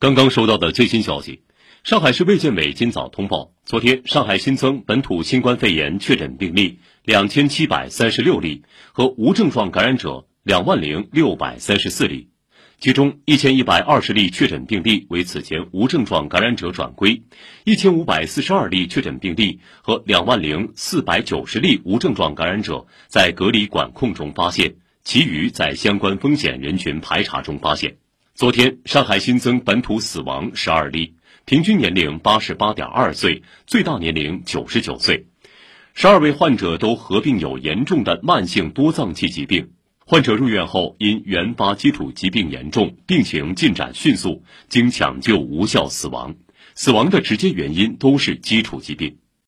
刚刚收到的最新消息，上海市卫健委今早通报，昨天上海新增本土新冠肺炎确诊病例两千七百三十六例，和无症状感染者两万零六百三十四例。其中一千一百二十例确诊病例为此前无症状感染者转归，一千五百四十二例确诊病例和两万零四百九十例无症状感染者在隔离管控中发现，其余在相关风险人群排查中发现。昨天，上海新增本土死亡十二例，平均年龄八十八点二岁，最大年龄九十九岁。十二位患者都合并有严重的慢性多脏器疾病。患者入院后因原发基础疾病严重，病情进展迅速，经抢救无效死亡。死亡的直接原因都是基础疾病。